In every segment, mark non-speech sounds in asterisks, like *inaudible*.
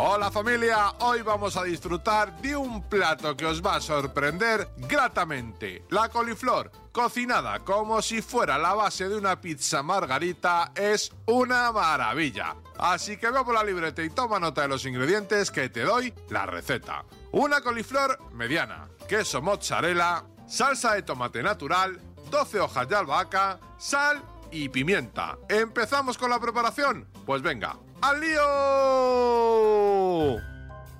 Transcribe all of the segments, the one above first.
Hola familia, hoy vamos a disfrutar de un plato que os va a sorprender gratamente. La coliflor, cocinada como si fuera la base de una pizza margarita, es una maravilla. Así que ve por la libreta y toma nota de los ingredientes que te doy la receta. Una coliflor mediana, queso mozzarella, salsa de tomate natural, 12 hojas de albahaca, sal y pimienta. ¿Empezamos con la preparación? Pues venga, ¡al lío!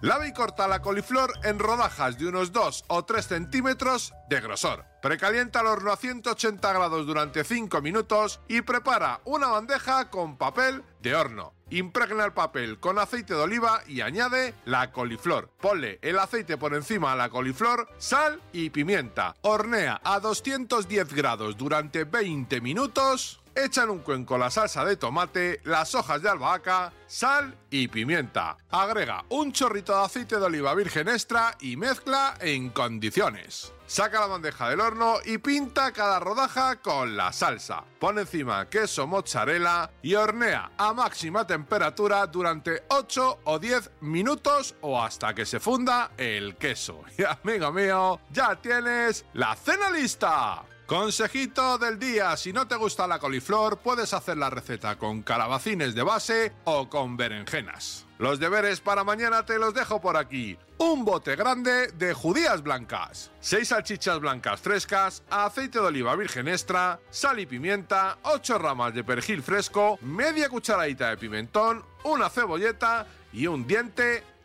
Lava y corta la coliflor en rodajas de unos 2 o 3 centímetros de grosor. Precalienta el horno a 180 grados durante 5 minutos y prepara una bandeja con papel de horno. Impregna el papel con aceite de oliva y añade la coliflor. Ponle el aceite por encima a la coliflor, sal y pimienta. Hornea a 210 grados durante 20 minutos. Echa en un cuenco la salsa de tomate, las hojas de albahaca, sal y pimienta. Agrega un chorrito de aceite de oliva virgen extra y mezcla en condiciones. Saca la bandeja del horno y pinta cada rodaja con la salsa. Pon encima queso mozzarella y hornea a máxima temperatura durante 8 o 10 minutos o hasta que se funda el queso. *laughs* Y amigo mío, ya tienes la cena lista. Consejito del día, si no te gusta la coliflor, puedes hacer la receta con calabacines de base o con berenjenas. Los deberes para mañana te los dejo por aquí. Un bote grande de judías blancas, 6 salchichas blancas frescas, aceite de oliva virgen extra, sal y pimienta, 8 ramas de perejil fresco, media cucharadita de pimentón, una cebolleta y un diente